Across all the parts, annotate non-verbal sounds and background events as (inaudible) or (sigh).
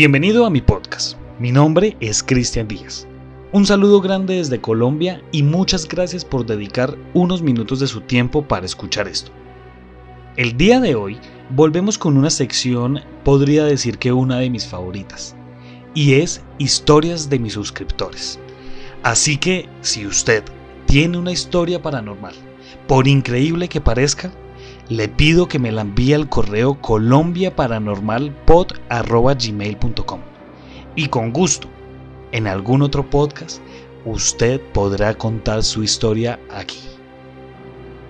Bienvenido a mi podcast. Mi nombre es Cristian Díaz. Un saludo grande desde Colombia y muchas gracias por dedicar unos minutos de su tiempo para escuchar esto. El día de hoy volvemos con una sección, podría decir que una de mis favoritas, y es historias de mis suscriptores. Así que si usted tiene una historia paranormal, por increíble que parezca, le pido que me la envíe al correo colombiaparanormalpod.gmail.com y con gusto, en algún otro podcast, usted podrá contar su historia aquí.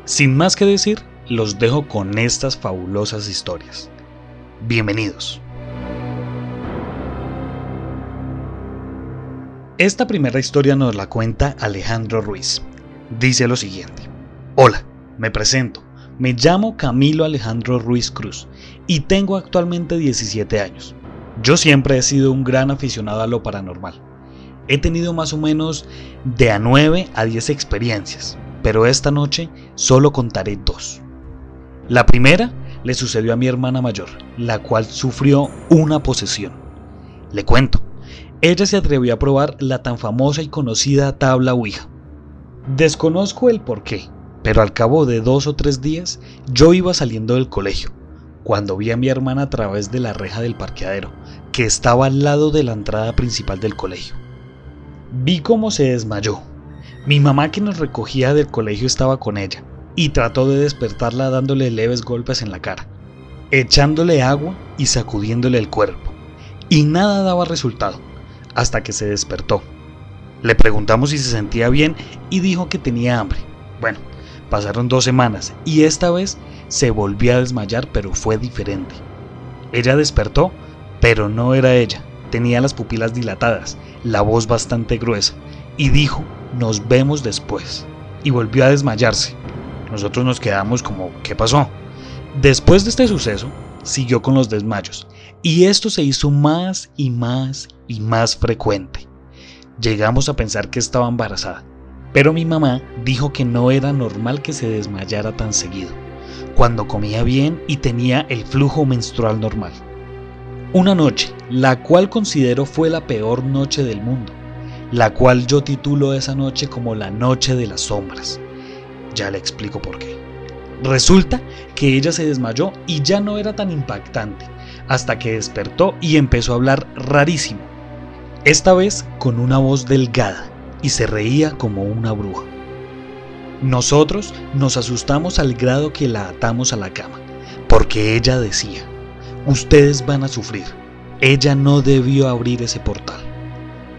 Sin más que decir, los dejo con estas fabulosas historias. Bienvenidos. Esta primera historia nos la cuenta Alejandro Ruiz. Dice lo siguiente. Hola, me presento. Me llamo Camilo Alejandro Ruiz Cruz y tengo actualmente 17 años. Yo siempre he sido un gran aficionado a lo paranormal. He tenido más o menos de a 9 a 10 experiencias, pero esta noche solo contaré dos. La primera le sucedió a mi hermana mayor, la cual sufrió una posesión. Le cuento, ella se atrevió a probar la tan famosa y conocida tabla Ouija. Desconozco el por qué, pero al cabo de dos o tres días yo iba saliendo del colegio, cuando vi a mi hermana a través de la reja del parqueadero, que estaba al lado de la entrada principal del colegio. Vi cómo se desmayó. Mi mamá que nos recogía del colegio estaba con ella, y trató de despertarla dándole leves golpes en la cara, echándole agua y sacudiéndole el cuerpo. Y nada daba resultado, hasta que se despertó. Le preguntamos si se sentía bien y dijo que tenía hambre. Bueno, Pasaron dos semanas y esta vez se volvió a desmayar pero fue diferente. Ella despertó, pero no era ella. Tenía las pupilas dilatadas, la voz bastante gruesa y dijo, nos vemos después. Y volvió a desmayarse. Nosotros nos quedamos como, ¿qué pasó? Después de este suceso, siguió con los desmayos y esto se hizo más y más y más frecuente. Llegamos a pensar que estaba embarazada pero mi mamá dijo que no era normal que se desmayara tan seguido, cuando comía bien y tenía el flujo menstrual normal. Una noche, la cual considero fue la peor noche del mundo, la cual yo titulo esa noche como la noche de las sombras. Ya le explico por qué. Resulta que ella se desmayó y ya no era tan impactante, hasta que despertó y empezó a hablar rarísimo, esta vez con una voz delgada y se reía como una bruja. Nosotros nos asustamos al grado que la atamos a la cama, porque ella decía, ustedes van a sufrir, ella no debió abrir ese portal.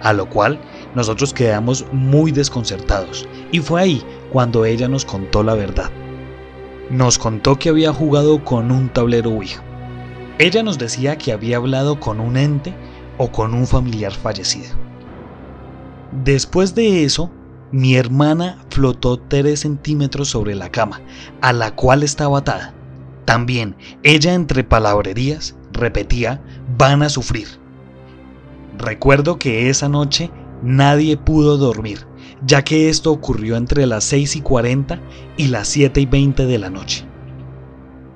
A lo cual nosotros quedamos muy desconcertados y fue ahí cuando ella nos contó la verdad. Nos contó que había jugado con un tablero Ouija. Ella nos decía que había hablado con un ente o con un familiar fallecido. Después de eso, mi hermana flotó 3 centímetros sobre la cama, a la cual estaba atada. También, ella entre palabrerías repetía, van a sufrir. Recuerdo que esa noche nadie pudo dormir, ya que esto ocurrió entre las 6 y 40 y las 7 y 20 de la noche.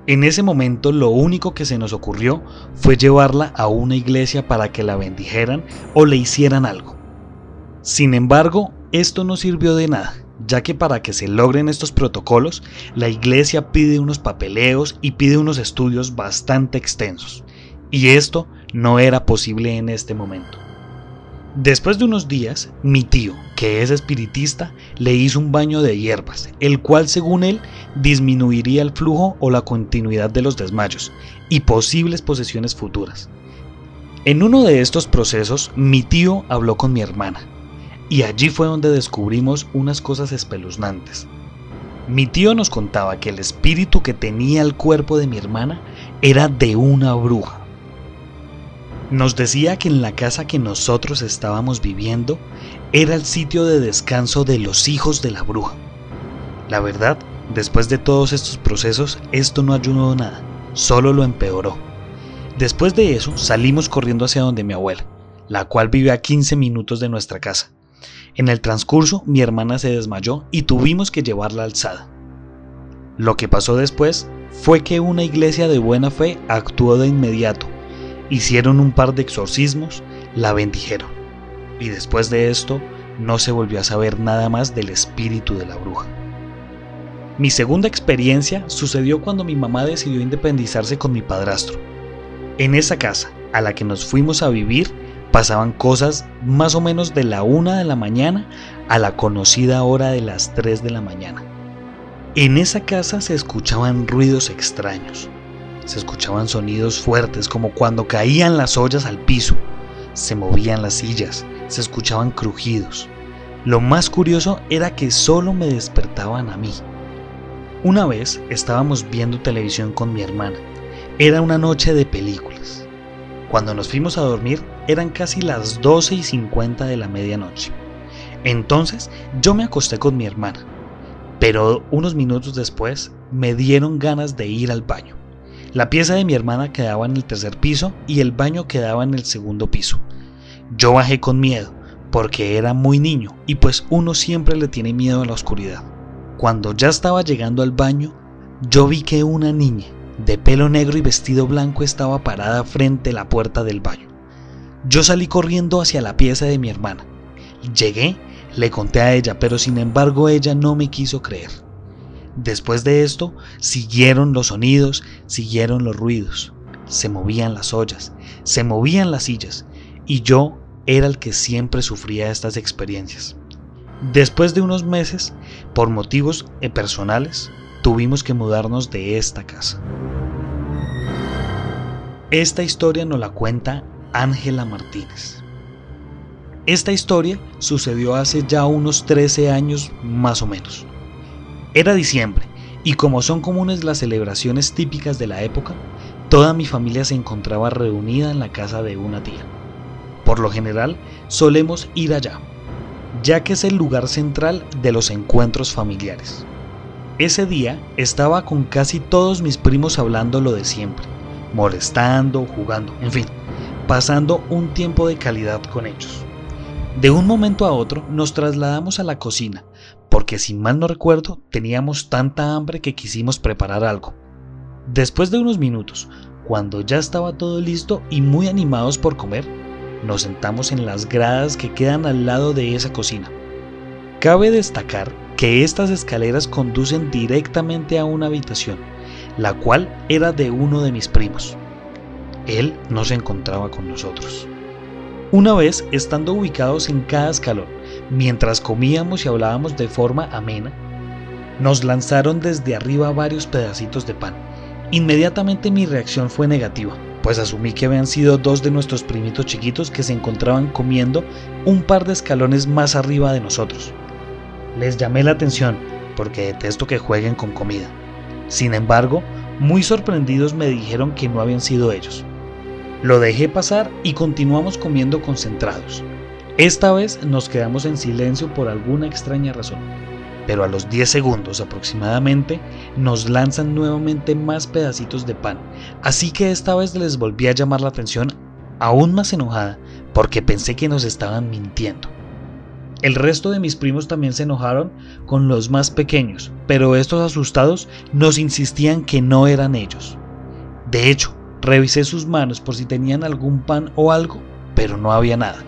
En ese momento lo único que se nos ocurrió fue llevarla a una iglesia para que la bendijeran o le hicieran algo. Sin embargo, esto no sirvió de nada, ya que para que se logren estos protocolos, la iglesia pide unos papeleos y pide unos estudios bastante extensos, y esto no era posible en este momento. Después de unos días, mi tío, que es espiritista, le hizo un baño de hierbas, el cual según él disminuiría el flujo o la continuidad de los desmayos y posibles posesiones futuras. En uno de estos procesos, mi tío habló con mi hermana, y allí fue donde descubrimos unas cosas espeluznantes. Mi tío nos contaba que el espíritu que tenía el cuerpo de mi hermana era de una bruja. Nos decía que en la casa que nosotros estábamos viviendo era el sitio de descanso de los hijos de la bruja. La verdad, después de todos estos procesos, esto no ayudó nada, solo lo empeoró. Después de eso, salimos corriendo hacia donde mi abuela, la cual vive a 15 minutos de nuestra casa. En el transcurso, mi hermana se desmayó y tuvimos que llevarla alzada. Lo que pasó después fue que una iglesia de buena fe actuó de inmediato hicieron un par de exorcismos, la bendijeron. Y después de esto, no se volvió a saber nada más del espíritu de la bruja. Mi segunda experiencia sucedió cuando mi mamá decidió independizarse con mi padrastro. En esa casa a la que nos fuimos a vivir pasaban cosas más o menos de la una de la mañana a la conocida hora de las 3 de la mañana. En esa casa se escuchaban ruidos extraños. Se escuchaban sonidos fuertes como cuando caían las ollas al piso. Se movían las sillas, se escuchaban crujidos. Lo más curioso era que solo me despertaban a mí. Una vez estábamos viendo televisión con mi hermana. Era una noche de películas. Cuando nos fuimos a dormir eran casi las 12 y 50 de la medianoche. Entonces yo me acosté con mi hermana, pero unos minutos después me dieron ganas de ir al baño. La pieza de mi hermana quedaba en el tercer piso y el baño quedaba en el segundo piso. Yo bajé con miedo, porque era muy niño y pues uno siempre le tiene miedo a la oscuridad. Cuando ya estaba llegando al baño, yo vi que una niña de pelo negro y vestido blanco estaba parada frente a la puerta del baño. Yo salí corriendo hacia la pieza de mi hermana. Llegué, le conté a ella, pero sin embargo ella no me quiso creer. Después de esto, siguieron los sonidos, siguieron los ruidos. Se movían las ollas, se movían las sillas, y yo era el que siempre sufría estas experiencias. Después de unos meses, por motivos personales, tuvimos que mudarnos de esta casa. Esta historia nos la cuenta Ángela Martínez. Esta historia sucedió hace ya unos 13 años más o menos. Era diciembre y como son comunes las celebraciones típicas de la época, toda mi familia se encontraba reunida en la casa de una tía. Por lo general, solemos ir allá, ya que es el lugar central de los encuentros familiares. Ese día estaba con casi todos mis primos hablando lo de siempre, molestando, jugando, en fin, pasando un tiempo de calidad con ellos. De un momento a otro nos trasladamos a la cocina, porque si mal no recuerdo teníamos tanta hambre que quisimos preparar algo. Después de unos minutos, cuando ya estaba todo listo y muy animados por comer, nos sentamos en las gradas que quedan al lado de esa cocina. Cabe destacar que estas escaleras conducen directamente a una habitación, la cual era de uno de mis primos. Él no se encontraba con nosotros. Una vez, estando ubicados en cada escalón, mientras comíamos y hablábamos de forma amena, nos lanzaron desde arriba varios pedacitos de pan. Inmediatamente mi reacción fue negativa, pues asumí que habían sido dos de nuestros primitos chiquitos que se encontraban comiendo un par de escalones más arriba de nosotros. Les llamé la atención porque detesto que jueguen con comida. Sin embargo, muy sorprendidos me dijeron que no habían sido ellos. Lo dejé pasar y continuamos comiendo concentrados. Esta vez nos quedamos en silencio por alguna extraña razón, pero a los 10 segundos aproximadamente nos lanzan nuevamente más pedacitos de pan, así que esta vez les volví a llamar la atención aún más enojada porque pensé que nos estaban mintiendo. El resto de mis primos también se enojaron con los más pequeños, pero estos asustados nos insistían que no eran ellos. De hecho, revisé sus manos por si tenían algún pan o algo, pero no había nada.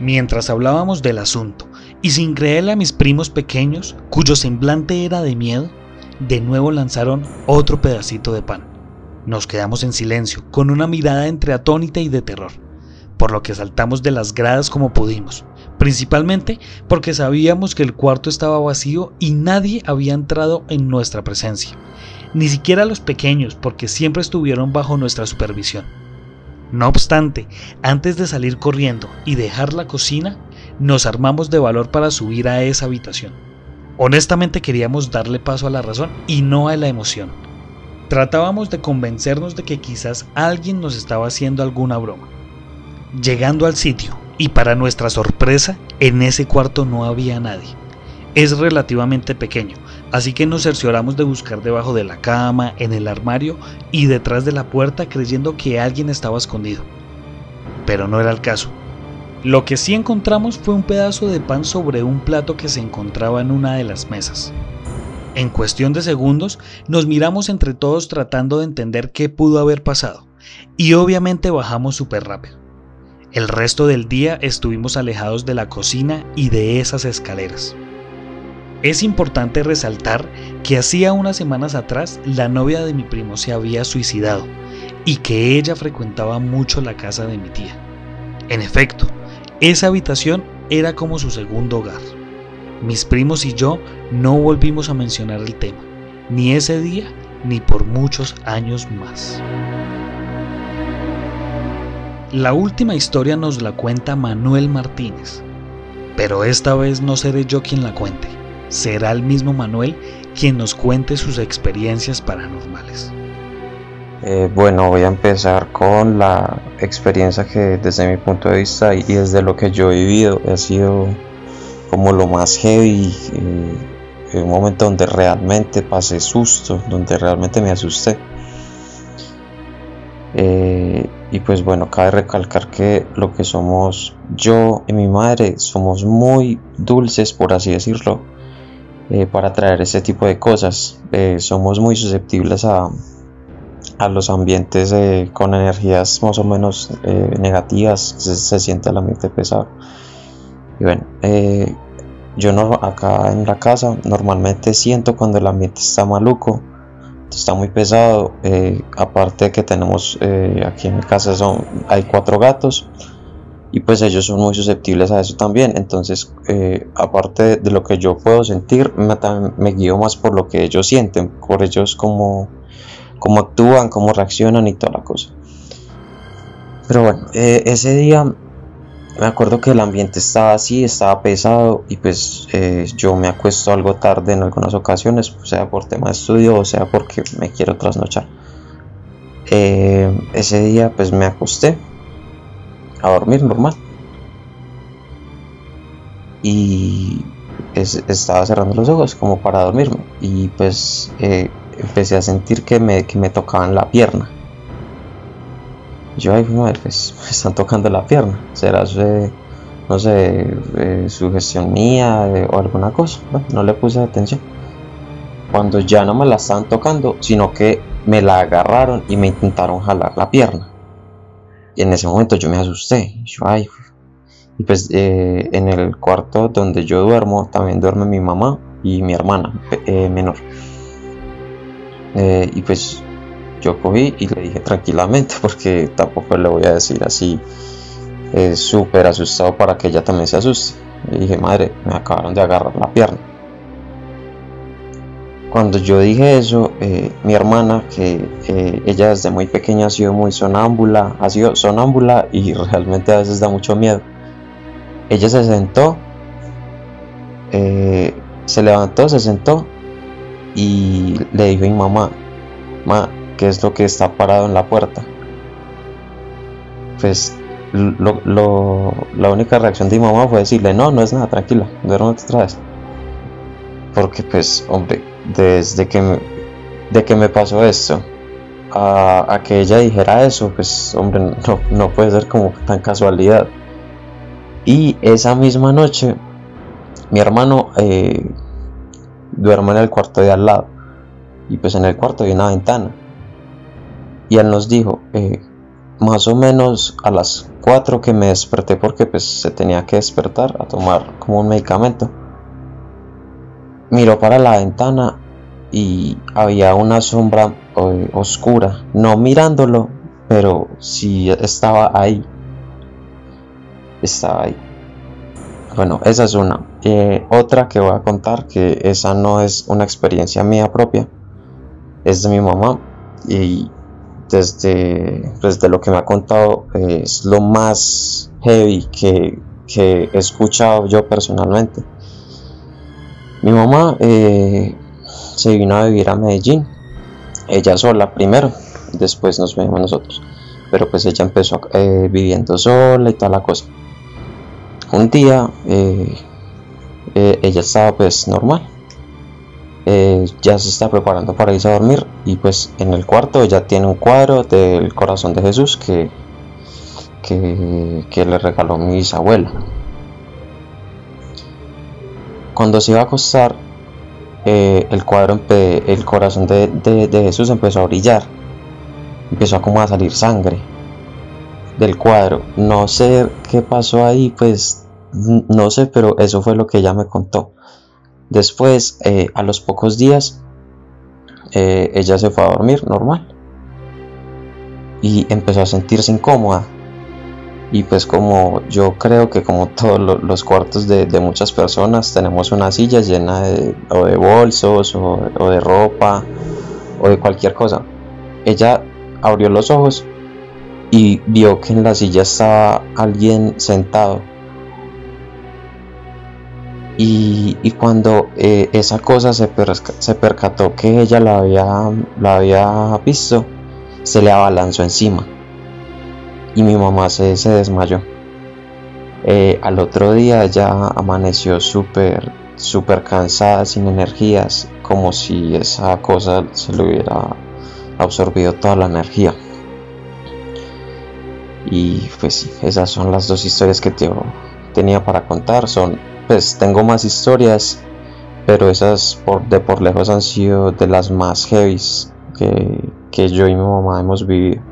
Mientras hablábamos del asunto, y sin creerle a mis primos pequeños, cuyo semblante era de miedo, de nuevo lanzaron otro pedacito de pan. Nos quedamos en silencio, con una mirada entre atónita y de terror, por lo que saltamos de las gradas como pudimos, principalmente porque sabíamos que el cuarto estaba vacío y nadie había entrado en nuestra presencia, ni siquiera los pequeños porque siempre estuvieron bajo nuestra supervisión. No obstante, antes de salir corriendo y dejar la cocina, nos armamos de valor para subir a esa habitación. Honestamente queríamos darle paso a la razón y no a la emoción. Tratábamos de convencernos de que quizás alguien nos estaba haciendo alguna broma. Llegando al sitio, y para nuestra sorpresa, en ese cuarto no había nadie. Es relativamente pequeño, así que nos cercioramos de buscar debajo de la cama, en el armario y detrás de la puerta creyendo que alguien estaba escondido. Pero no era el caso. Lo que sí encontramos fue un pedazo de pan sobre un plato que se encontraba en una de las mesas. En cuestión de segundos, nos miramos entre todos tratando de entender qué pudo haber pasado, y obviamente bajamos súper rápido. El resto del día estuvimos alejados de la cocina y de esas escaleras. Es importante resaltar que hacía unas semanas atrás la novia de mi primo se había suicidado y que ella frecuentaba mucho la casa de mi tía. En efecto, esa habitación era como su segundo hogar. Mis primos y yo no volvimos a mencionar el tema, ni ese día ni por muchos años más. La última historia nos la cuenta Manuel Martínez, pero esta vez no seré yo quien la cuente será el mismo Manuel quien nos cuente sus experiencias paranormales. Eh, bueno, voy a empezar con la experiencia que desde mi punto de vista y desde lo que yo he vivido ha sido como lo más heavy, eh, un momento donde realmente pasé susto, donde realmente me asusté. Eh, y pues bueno, cabe recalcar que lo que somos yo y mi madre somos muy dulces, por así decirlo, eh, para traer ese tipo de cosas. Eh, somos muy susceptibles a, a los ambientes eh, con energías más o menos negativas, se, se, siente el ambiente pesado. Y bueno, yo no, acá en la casa normalmente siento cuando el ambiente está maluco, está muy pesado. aparte de que tenemos aquí en mi casa son, hay cuatro gatos y pues ellos son muy susceptibles a eso también. Entonces, eh, aparte de lo que yo puedo sentir, me, me, guío más por lo que ellos sienten, por ellos cómo, cómo actúan, cómo reaccionan y toda la cosa. Pero bueno, eh, ese día me acuerdo que el ambiente estaba así, estaba pesado y pues eh, yo me acuesto algo tarde en algunas ocasiones, sea por tema de estudio o sea porque me quiero trasnochar. ese día pues me acosté a dormir normal. Y estaba cerrando los ojos como para dormirme. Y pues eh, empecé a sentir que me, que me tocaban la pierna. Yo, ay, madre, pues (laughs) me están tocando la pierna. ¿Será no sé, eh, sugestión mía eh, o alguna cosa? no le puse atención. Cuando ya no me la estaban tocando, sino que me la agarraron y me intentaron jalar la pierna. En ese momento yo me asusté. Yo, ay, y pues eh, en el cuarto donde yo duermo también duerme mi mamá y mi hermana eh, menor. Eh, y pues yo cogí y le dije tranquilamente porque tampoco le voy a decir así súper asustado para que ella también se asuste. Le dije, madre, me acabaron de agarrar la pierna. Cuando yo dije eso, eh, mi hermana, que ella desde muy pequeña ha sido muy sonámbula, ha sido sonámbula y realmente a veces da mucho miedo. Ella se sentó, eh, se levantó, se sentó y le dijo a mi mamá, ma, ¿qué es lo que está parado en la puerta? Pues la única reacción de mi mamá fue decirle, no, no es nada, tranquila, duérmete otra vez. Porque pues, hombre, desde que me, de que me pasó esto a, que ella dijera eso, pues hombre, no, no, puede ser como tan casualidad. Y esa misma noche, mi hermano eh, duerme en el cuarto de al lado. Y pues en el cuarto hay una ventana. Y él nos dijo, eh, más o menos a las 4 que me desperté porque pues se tenía que despertar a tomar como un medicamento Miró para la ventana y había una sombra eh, oscura, no mirándolo, pero sí estaba ahí. Estaba ahí. Bueno, esa es una. Eh, otra que voy a contar, que esa no es una experiencia mía propia, es de mi mamá y desde, desde lo que me ha contado es lo más heavy que, que he escuchado yo personalmente. Mi mamá eh, se vino a vivir a Medellín, ella sola primero, después nos vemos nosotros, pero pues ella empezó eh, viviendo sola y toda la cosa. Un día eh, ella estaba pues normal, ya se está preparando para irse a dormir y pues en el cuarto ella tiene un cuadro del corazón de Jesús que, que le regaló mi bisabuela cuando se iba a acostar, eh, el cuadro, el corazón de, Jesús empezó a brillar. empezó como a salir sangre del cuadro. No sé qué pasó ahí, pues no sé, pero eso fue lo que ella me contó. Después, eh, a los pocos días, eh, ella se fue a dormir normal y empezó a sentirse incómoda. Y pues como yo creo que como todos los cuartos de, muchas personas tenemos una silla llena de, o de bolsos o, de ropa o de cualquier cosa. Ella abrió los ojos y vio que en la silla estaba alguien sentado. Y, cuando eh, esa cosa se, se, percató que ella la había, la había visto, se le abalanzó encima. Y mi mamá se, desmayó. Eh, al otro día ya amaneció súper, súper cansada, sin energías, como si esa cosa se le hubiera absorbido toda la energía. Y pues sí, esas son las dos historias que te, tenía para contar. Son, pues tengo más historias, pero esas por, de por lejos han sido de las más heavies que yo y mi mamá hemos vivido.